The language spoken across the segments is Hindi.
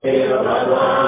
Pela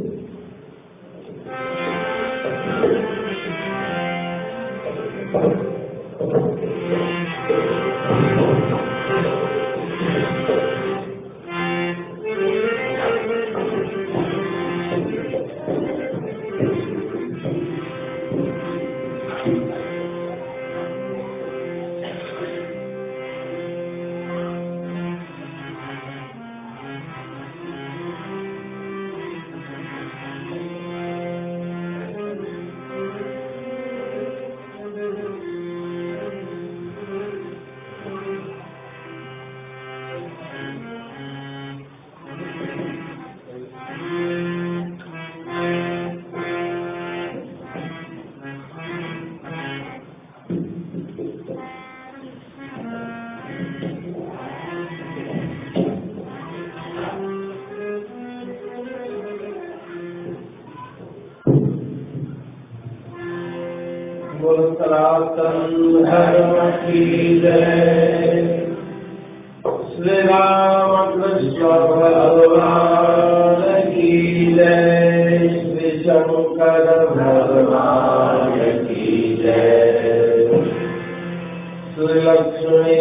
सनातन श्री राम कृष्ण श्री शंकर भगवान श्री लक्ष्मी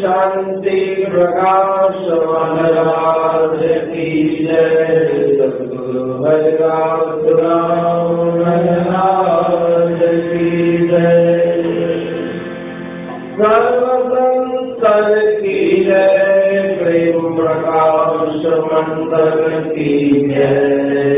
शांति प्रकाश की जय। सदगुरु की जय। सर्वसंतर की जय प्रेम प्रकाश मंडल की जय।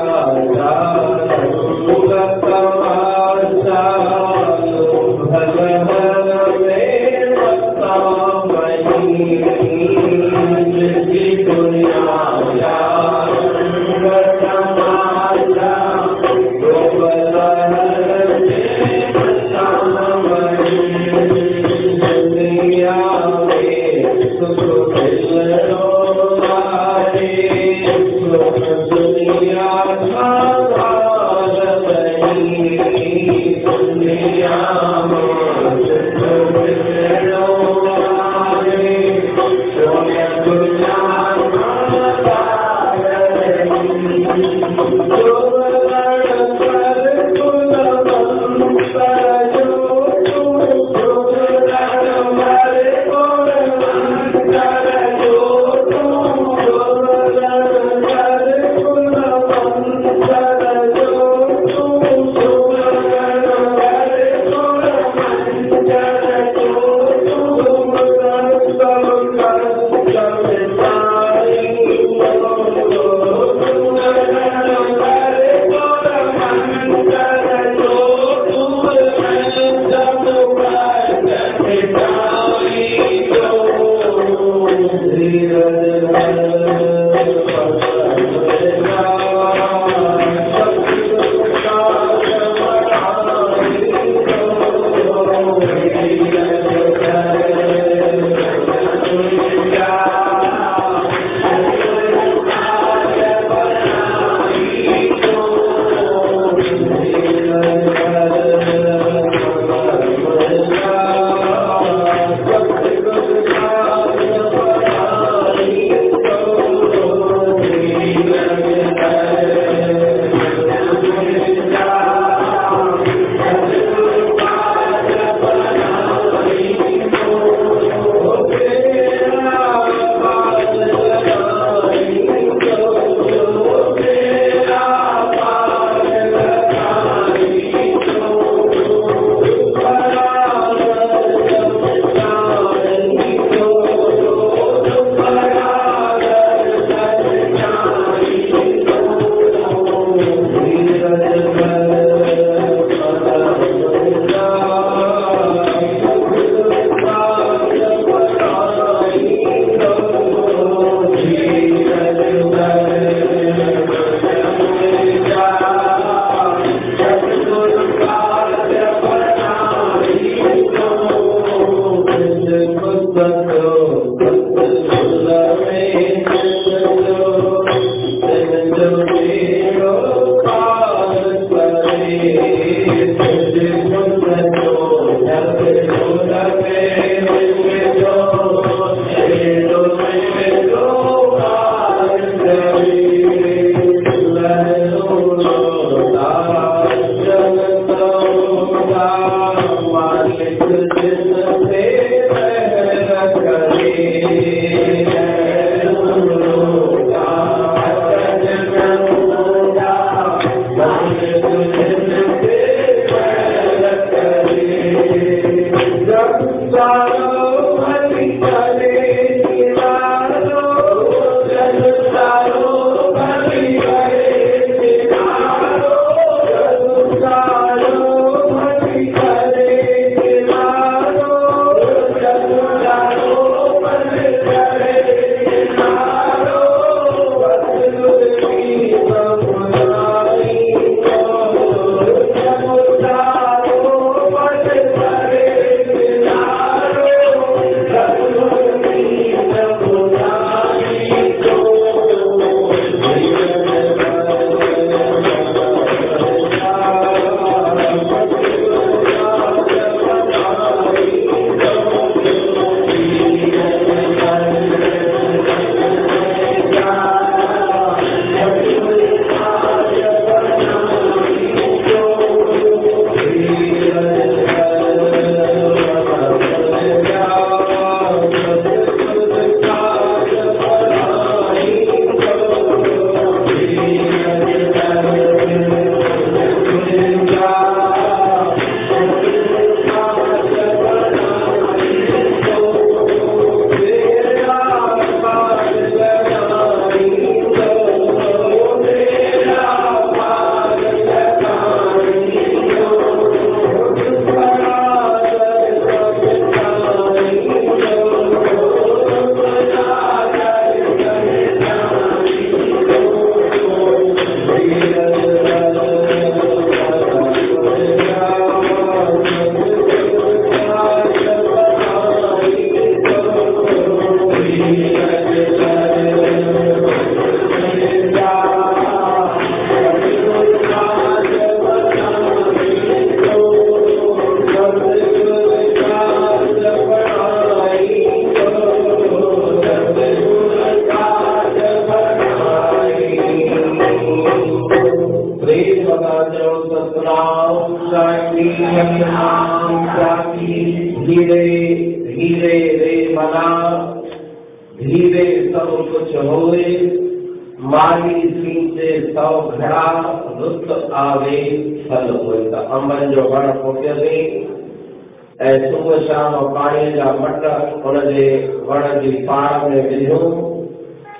ऐं सुबुह शाम पाणीअ जा मट हुनजे वण जी पाण में विझूं।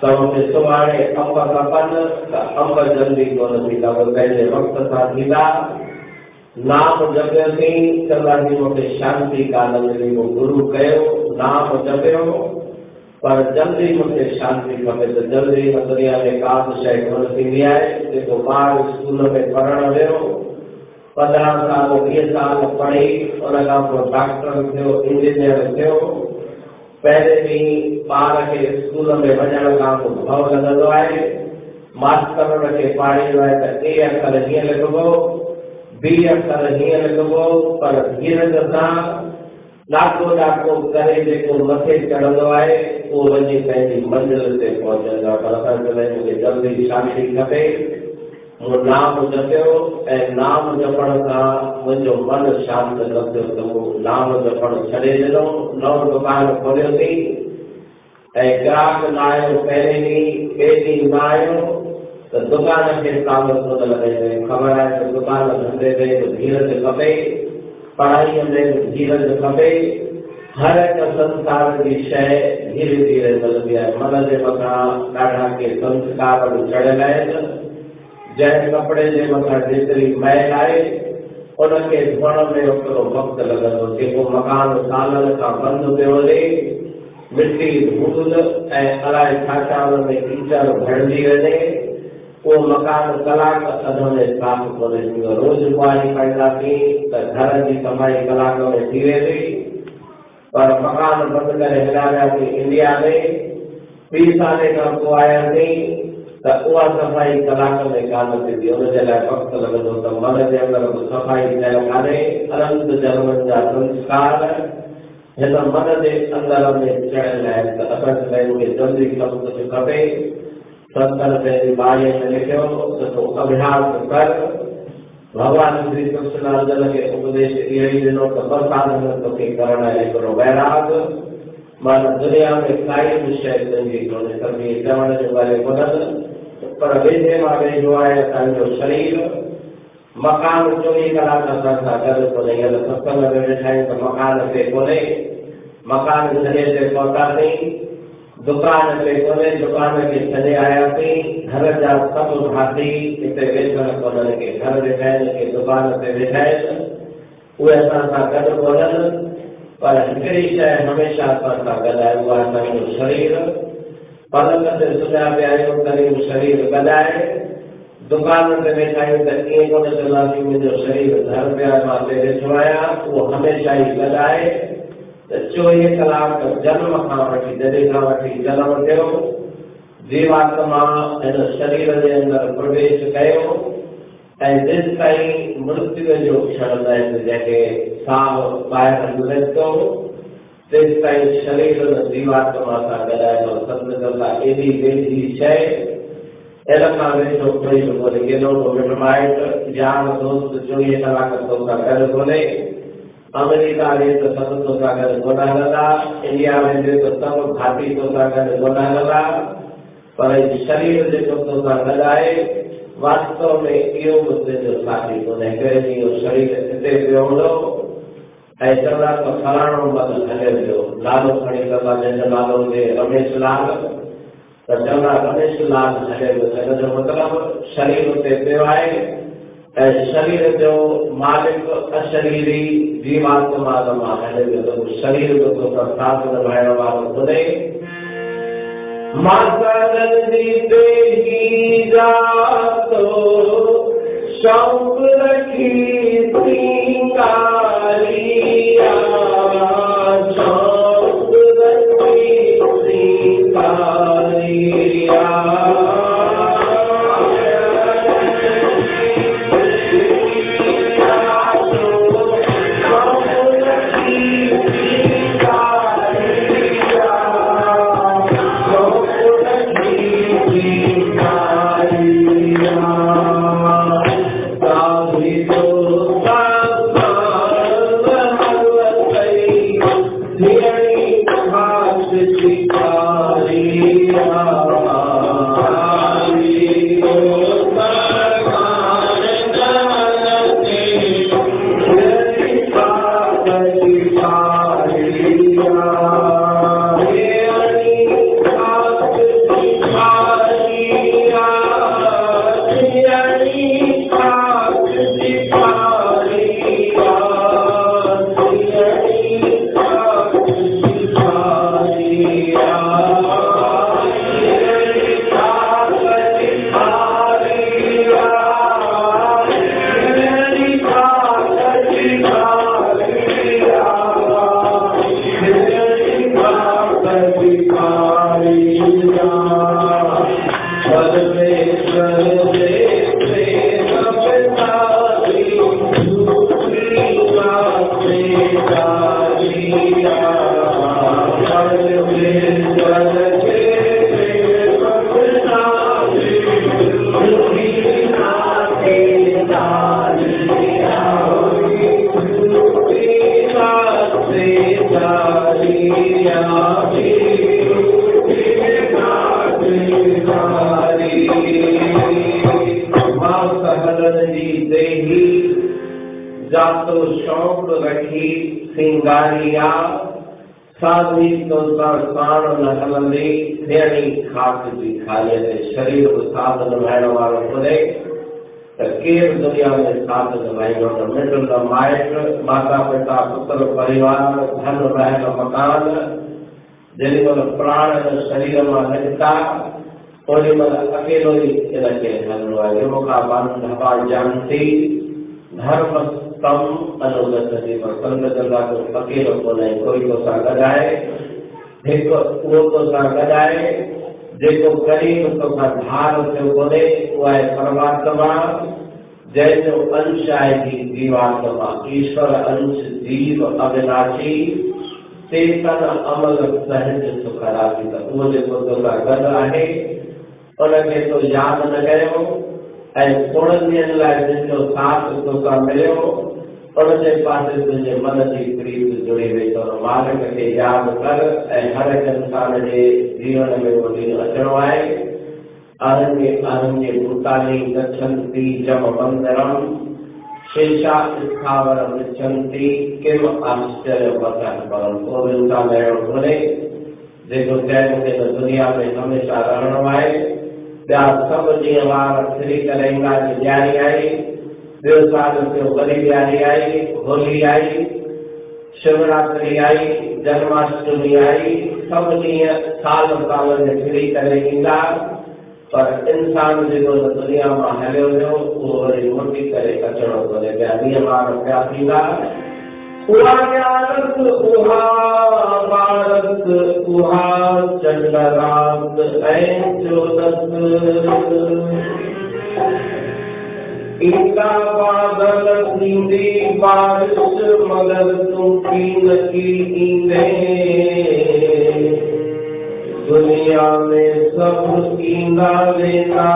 त हुते सुभाणे अंब खपनि त अंब जल्दी कोन थींदा, उहे पंहिंजे वक़्त सां थींदा। नाम जपियोसीं चंदासी मूंखे शांती कान मिली उहो गुरू कयो, नाम जपियो। पर जल्दी मूंखे शांती खपे, त जल्दी हिन दुनिया में का बि शइ कोन थींदी आहे। जेको ॿार स्कूल में पढ़णु वियो पंद्रहं साल वीह साल पढ़ी उन खां पोइ डॉक्टर थियो इंजीनियर थियो पहिरें ॾींहुं ॿार खे स्कूल में वञण खां पोइ भउ लॻंदो आहे मास्तर खे पाढ़ींदो आहे त ए अखर हीअं लिखिबो बी अखर हीअं लिखिबो पर धीरज सां ॾाको ॾाको करे जेको मथे चढ़ंदो आहे उहो वञी पंहिंजी मंज़िल ते पहुचंदो आहे पर असां जल्दी शांती खपे मूं नाम जपियो ऐं नाम जपण सां मुंहिंजो मन शांति न थियो नाम जपण छॾे ॾिनो नओं दुकानु खोलियोसीं ऐं ग्राहक न आयो पहिरें ॾींहुं, ॿिए ॾींहुं त दुकान खे तालो कोन लॻाईंदो ख़बर आहे त दुकान धंधे में धीरज खपे, पढ़ाईअ में धीरज खपे। हर हिकु संसार जी शइ धीरे धीरे मिलंदी आहे। मन जे मथां ॾाढा के संस्कार चढ़ियल आहिनि। जंहिं कपिड़े जे मथां जेतिरी मैल आहे, उनखे धोअण में ओतिरो वक़्तु लॻंदो, जेको मकान सालनि खां बंदि पियो हले। मिटी धूल ऐं अलाए छा में कीचड़ भरिजी वञे। उहो मकान कलाक अध में साफ़ कोन्हे थींदो रोज़ बुआरी पाईंदासीं, त घर जी कमाई कलाक में थी वेंदी। पर मकान बंदि करे हलायासीं इंडिया में। ॿी साले खां पोइ आयासीं त उहा सफ़ाई कलाक में कान थींदी हुनजे लाइ वक़्तु लॻंदो त मन जे अंदरि बि सफ़ाई थियल कान्हे अनंत जनमनि जा संस्कार हिन मन जे अंदरि में चढ़ियल आहिनि त त तूं अभ्यास कर भॻवान श्री कृष्ण अर्जन खे उपदेश इहो ई ॾिनो त ॿ सालनि में तोखे करण लाइ हिकिड़ो वैराग माना दुनिया में शइ तुंहिंजी कोन्हे सभई चवण जो ॻाल्हि कोन्हनि पर वेझे माँ वेझो आहे असांजो शरीर, मकान चोवीह कलाक असां सां गॾु कोन्हे सत्संग में वेठा आहियूं मकान ते कोन्हे मकान जॻह ते पहुतासीं दुकान ते कोन्हे दुकान खे छॾे आयासीं घर जा सभु भाती हिते वेठल कोन्हनि घर वेठा के दुकान ते वेठा आहिनि उहे पर हिकिड़ी शइ हमेशह असां सां शरीर। आहियूं तॾहिं शरीर गॾु आहे दुकान ते वेठा आहियूं त ईअं कोन चवंदासीं मुंहिंजो शरीर घर पिया माँ ते वेठो आहियाँ उहो हमेशह ई गॾु आहे त चोवीह कलाक जन्म खां वठी जॾहिं खां वठी जनम थियो जीवात्मा हिन शरीर जे अंदरि प्रवेश कयो ऐं जेसि ताईं मृत्यु जो क्षण जंहिंखे साह ॿाहिरि निकिरे थो तेसि ताईं शरीर जीवात्मा सां ॻाल्हाइणो संत कंदा एॾी वेझी शइ इन खां वेठो कोई बि कोन्हे केॾो बि मिट माइट यार दोस्त चोवीह कलाक तोसां गॾु कोन्हे अमेरिका में तो सब तो सागर गोना लगा। इंडिया में जो तो सब घाटी तो सागर गोना लगा। पर शरीर जेको तो सागर आहे वास्तव में इहो मुद्दे जो साथी कोन्हे करे इहो शरीर हिते पियो हूंदो ऐं चवंदा त फलाणो मत हले पियो नालो खणी कंदा जंहिंजो नालो हुजे रमेश लाल त चवंदा रमेश लाल हले पियो हिन जो मतिलबु शरीर हुते पियो आहे ऐं शरीर जो मालिक अशरीरी जीवात्मा माँ हले पियो त शरीर जो तो साथ निभाइण वारो ख़ुदि मातरनि Shankarati Singariya Shankarati खाक जी शरीर बि साथ निभाइण वारो खुले त केरु दुनिया में साथ निभाईंदो त मिट माइट माता पिता, पुत्र, परिवार, धन महल मकान जेॾी महिल प्राण, शरीर माँ निकिता ओॾी महिल अकेलो ई हिनखे हलणो आहे योगा बान धपा जानती, धर्म कम अनुगति पर संगत को अकेलो को नहीं, कोई तो सा गजाए जेको उहो तो सा गजाए जेको तो सा धार थियो कोन्हे उहो आहे परमात्मा जंहिंजो अंश आहे जी जीवात्मा ईश्वर अंश जीव अविनाशी। चेतन अमल सहज सुखरासी त उहो जेको तोसां गॾु आहे उनखे तो यादि न कयो ऐं थोरनि ॾींहंनि लाइ जिनजो साथ तोसां मिलियो उनजे पासे तुंहिंजे मन जी प्रीत जुड़ी वई अथव मालिक खे यादि कर, ऐं हर हिकु इंसान जे जीवन में उहो ॾींहुं अचिणो आहे अरण्य अरण्य भूतानि गच्छन्ति जम मंदिरम शेषा स्थावर गच्छन्ति किम आश्चर्य वचन परम को बि इंसान अहिड़ो कोन्हे जेको चए मूंखे त दुनिया में हमेशह रहणो आहे ॿिया सभु ॾींहं वार फिरी करे ईंदा ॾियारी आई देवसाद से बलि ॾियारी आई, होली आई, शिवरात्रि आई, जन्माष्टमी आई, सब ॾींहं साल साल में फिरी करे ईंदा पर इंसान जेको दुनिया माँ हलियो वियो उहो वरी मोटी करे अचणो कोन्हे पिया ॾींहं ॿार पिया थींदा उहा ॼाणत उहा भारत, उहा चंड रात ऐं चोदस इनका बादल थींदी बारिश मगर तूं कीन की ईंदे दुनिया में सब ईंदा वेंदा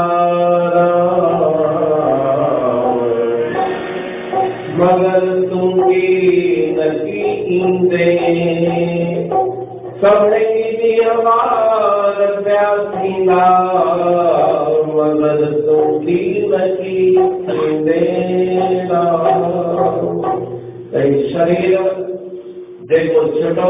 मगर तूं कीन की ईंदे सभिनी ॾींहं पिया थींदा मगर तूं कीन की शरीर जेको छुटो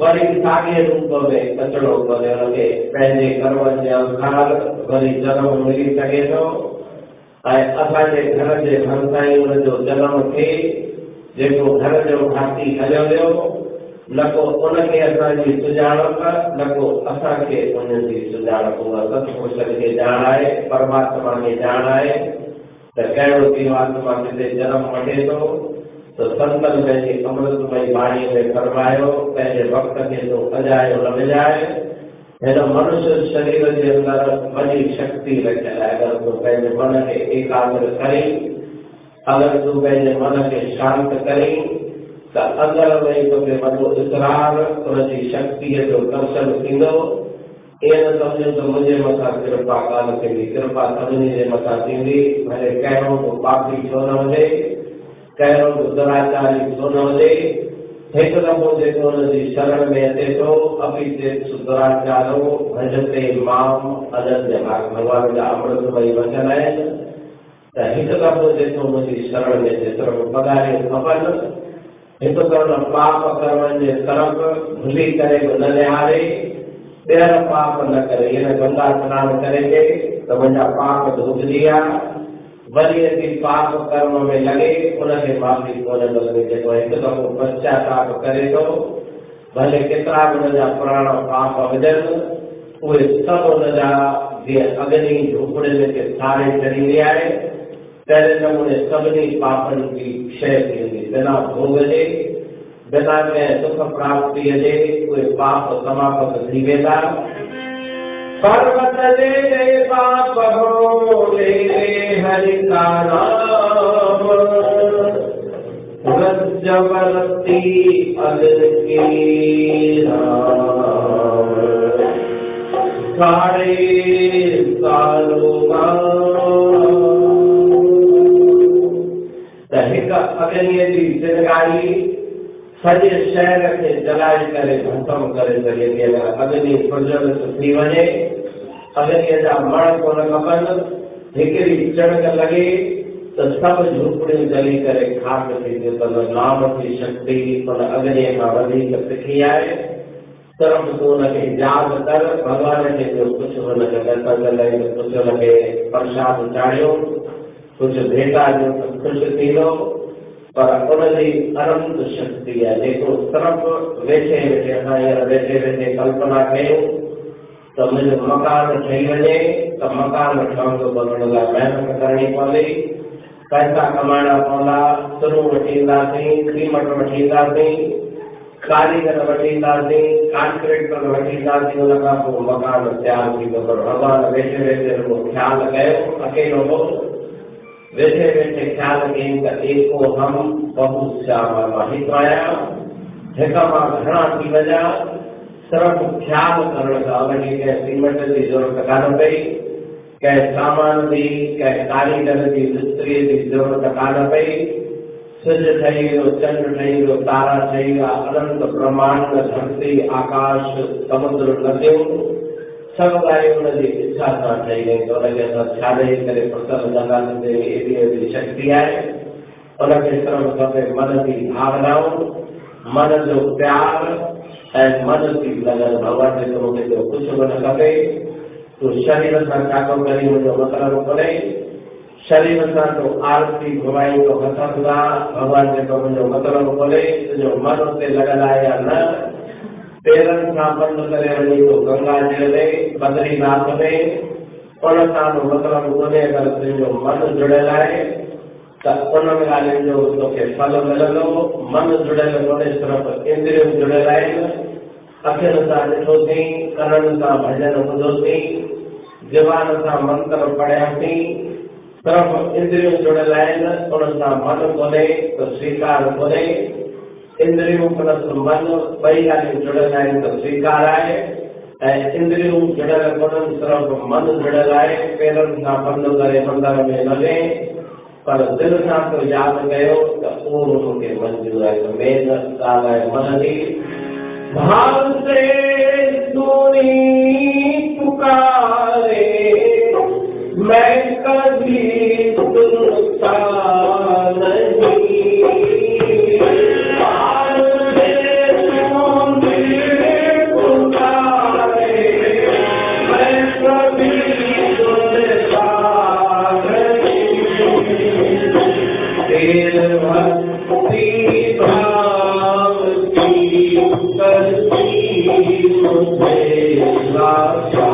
वरी साॻे रूप में अचिणो पवे हुनखे पंहिंजे कर्मनि जे अनुसार वरी जनम मिली सघे थो ऐं असांजे घर जे भरिसां ई हुनजो जनम थिए जेको घर जो भाती हलियो वियो न को उनखे असांजी सुञाणप न को असांखे उनजी सुञाणप उहा सतपुरुष खे ॼाण आहे परमात्मा खे ॼाण आहे कहिड़ो जीवात्मा किथे जनम वठे थो त संतनि पंहिंजी अमृतमय वाणीअ में फरमायो पंहिंजे वक़्त खे तो अजायो न विञाए हिन मनुष्य शरीर जे अंदरि वॾी शक्ति रखियल आहे अगरि तूं पंहिंजे मन खे एकाग्र करी अगरि तूं पंहिंजे मन खे शांत करी त अंदरि वेही तोखे वॾो इसरार उनजी शक्तिअ जो दर्शन थींदो ईअं न सम्झो त मुंहिंजे मथां कृपा कान थींदी कृपा सभिनी जे मथां थींदी भले कहिड़ो बि पापी छो न हुजे कहिड़ो बि दुराचारी छो न हुजे हिकु दफ़ो जेको हुनजी शरण में अचे थो अपी ते दुराचारो भजते माम अनंत भॻवान जा अमृतमय वचन आहिनि त हिकु दफ़ो जेको हुनजी शरण में सिर्फ़ु पघारियूं खपनि हिकु त हुन पाप कर्मनि जे तरफ़ भुली करे न निहारे। ॿीहर पाप न करे इन गंगा सनानु करे के त पाप धुपजी विया वरी अची पाप कर्म में लॻे उनखे माफ़ी कोन मिलंदी जेको हिकु दफ़ो पश्चाताप करे थो भले केतिरा बि हुनजा पुराणा पाप हुजनि उहे सभु हुनजा जीअं अग्नि झोपड़े में के साड़े छॾींदी आहे तहिड़े नमूने सभिनी पापनि जी शइ थींदी बिना भोग जे कंहिं सुख प्राप्तीअ जे उहे पाप समाप्त थी वेंदा पर्वत जे ले पाप हो ले हरि का नाम जबरती अगर की राम सारे सालो त हिकु अग्नीअ जी चिंगारी सॼे शहर खे जलाए करे भस्म करे सघे थी अगरि अग्नि प्रज्वलित थी वञे अगरि जा मण कोन खपनि हिकिड़ी चणक लॻे त सभु झूपड़ियूं जली करे खाक थी थिए त नाम जी शक्ति उन अग्नीअ खां वधीक तिखी आहे सिर्फ़ तूं हुनखे यादि कर भॻवान खे जो कुझु हुनखे दर्शन लाइ कुझु हुनखे प्रसाद चाढ़ियो कुझु भेटा ॾियो त ख़ुशि थींदो पर उनजी अनंत शक्ति आहे जेको सिर्फ़ु वेठे वेठे हींअर वेठे वेठे कल्पना कयूं त मुंहिंजो मकान ठही वञे त मकान ठहंदो त हुन लाइ महिनत करणी पवंदी पैसा कमाइणा पवंदा तुरूं वठी ईंदासीं सीमट वठी ईंदासीं कारीगर वठी ईंदासीं कॉन्ट्रेक्टर वठी ईंदासीं हुन खां पोइ मकान तयारु थींदो पर भॻवानु वेठे वेठे रुॻो ख़्यालु कयो अकेलो हो वेठे वेठे ख़्यालु कयईं त एको हम बहुत श्याम माँ हिकु आहियाँ हिक माँ घणा थी वञा सिर्फ़ु ख़्यालु करण सां हुनखे कंहिं सीमेंट जी ज़रूरत कान पई कंहिं सामान जी कंहिं कारीगर जी मिस्त्रीअ जी ज़रूरत कान पई सिज ठही वियो चंड ठही वियो तारा ठही विया अनंत ब्रह्मांड धरती आकाश समुद्र नदियूं सभु ॻाल्हियूं इच्छा त हुनखे असां छा ॾेई करे प्रसन्न कंदासीं एॾी एॾी शक्ति आहे हुनखे सिर्फ़ु खपे मन जी भावनाऊं मन जो प्यार ऐं मन जी लगन भॻवान जे मूंखे कुझु बि न खपे तूं शरीर सां छातो करी मुंहिंजो मतिलबु कोन्हे शरीर सां तो आरती घुमाईंदो हथनि सां भॻवान जेको मुंहिंजो मतिलबु खोले तुंहिंजो मन उते लॻल आहे या न पेरनि सां बंदि करे तो गंगा जल में बद्रीनाथ में उन सां तो मतिलबु कोन्हे अगरि तुंहिंजो मन जुड़ियल आहे त उन ॻाल्हियुनि जो तोखे फल मिलंदो मन जुड़ियल कोन्हे सिर्फ़ु इंद्रियूं जुड़ियल आहिनि अखियुनि सां ॾिठोसीं कननि सां भॼन ॿुधोसीं ज़बान सां मंत्र पढ़ियासीं सिर्फ़ु इंद्रियूं जुड़ियल आहिनि उन सां मन कोन्हे त स्वीकार कोन्हे इंद्रियूं मन ॿई ॻाल्हियूं जुड़ियल आहिनि त स्वीकार ऐं इंद्रियूं जुड़ियल कोन्हनि मन जुड़ियल आहे पेरनि सां बंदि करे मंदर में लॻे पर दिलि सां तो यादि कयो त उहो मूंखे मंज़ूर आहे त मेन ॻाल्हि आहे मन जी भाव से सुनी पुकारे मैं कभी सुनता नहीं। मुझे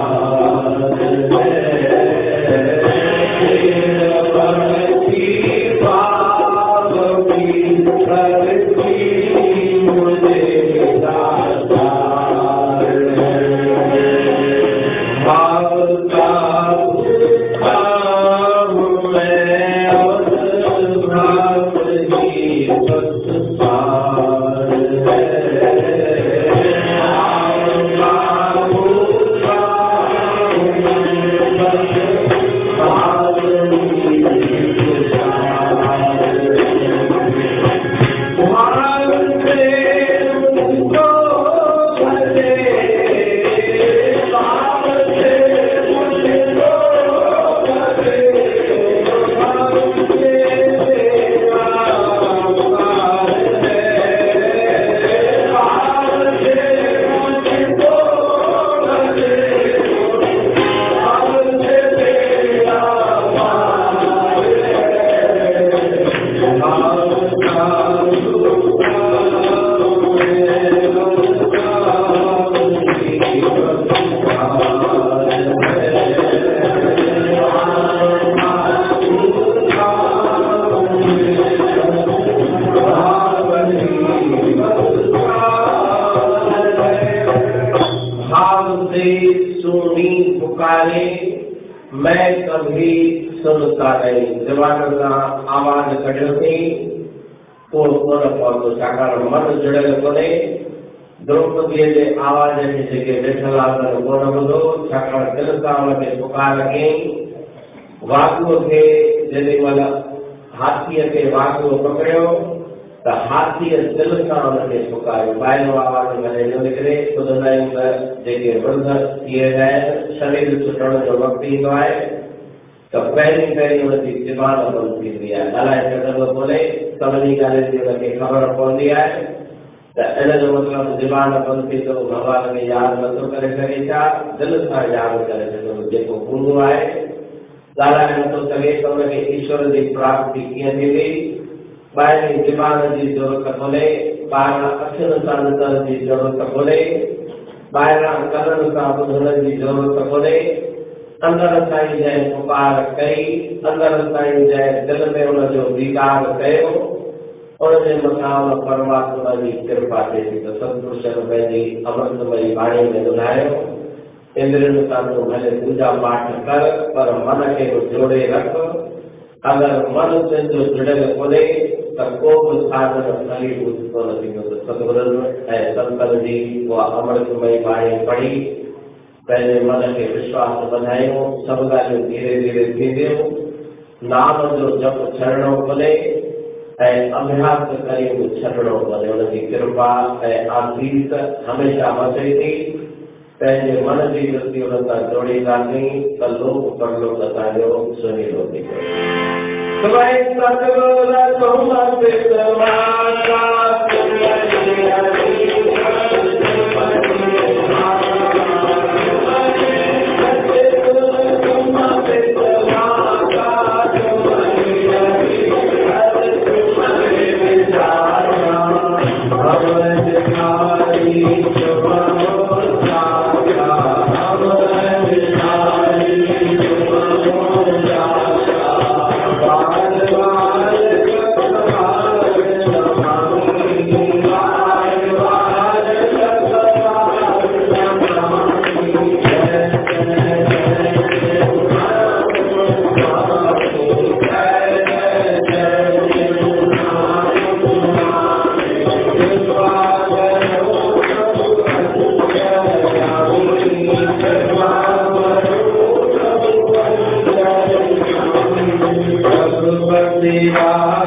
खे वाकुअ पकड़ियो त हाथी दिल सां न आहियूं त थी शरीर छुटण जो वक़्तु ईंदो आहे त पहिरीं पहिरीं हुनजी ज़बान बंदि थींदी आहे ॻाल्हाए सघंदो कोन्हे सभिनी ॻाल्हियुनि जी हुनखे ख़बर पवंदी आहे त इन मतिलबु ज़बान बंदि थी त भॻवान खे यादि नथो करे दिलि सां यादि करे सघे ईश्वर जी ज़रूरत कोन्हे ॿाहिरां अखियुनि सां ॾिसण जी ज़रूरत कोन्हे ॿाहिरां कननि सां ॿुधण जी ज़रूरत कोन्हे अंदरि साईं जंहिं पुकार कई अंदरि साईं जंहिं दिलि में हुनजो दीदार कयो उनजे मथां हुन परमात्मा जी कृपा थिए थी त सतपुरुषनि पंहिंजी अमृतमयी वाणी में ॿुधायो इंद्रियुनि सां तूं भले पूजा पाठ कर, पर मन बि जोड़े रख, अगरि मन तुंहिंजो जुड़ियल कोन्हे त को बि साधन कोन थींदो त सतगुरनि ऐं संतनि जी उहा अमृतमयी वाणी पढ़ी पंहिंजे मन खे विश्वास वधायूं सभु ॻाल्हियूं धीरे धीरे थींदियूं नाम जो जप छॾणो कोन्हे ऐं अभ्यास करे छॾणो कोन्हे हुनजी कृपा ऐं आसीस हमेशह मचे थी। पंहिंजे मन जी वृत्ति हुन सां जोड़ींदासीं त सतगुरु परलोक असांजो सुहिलो थी Shiva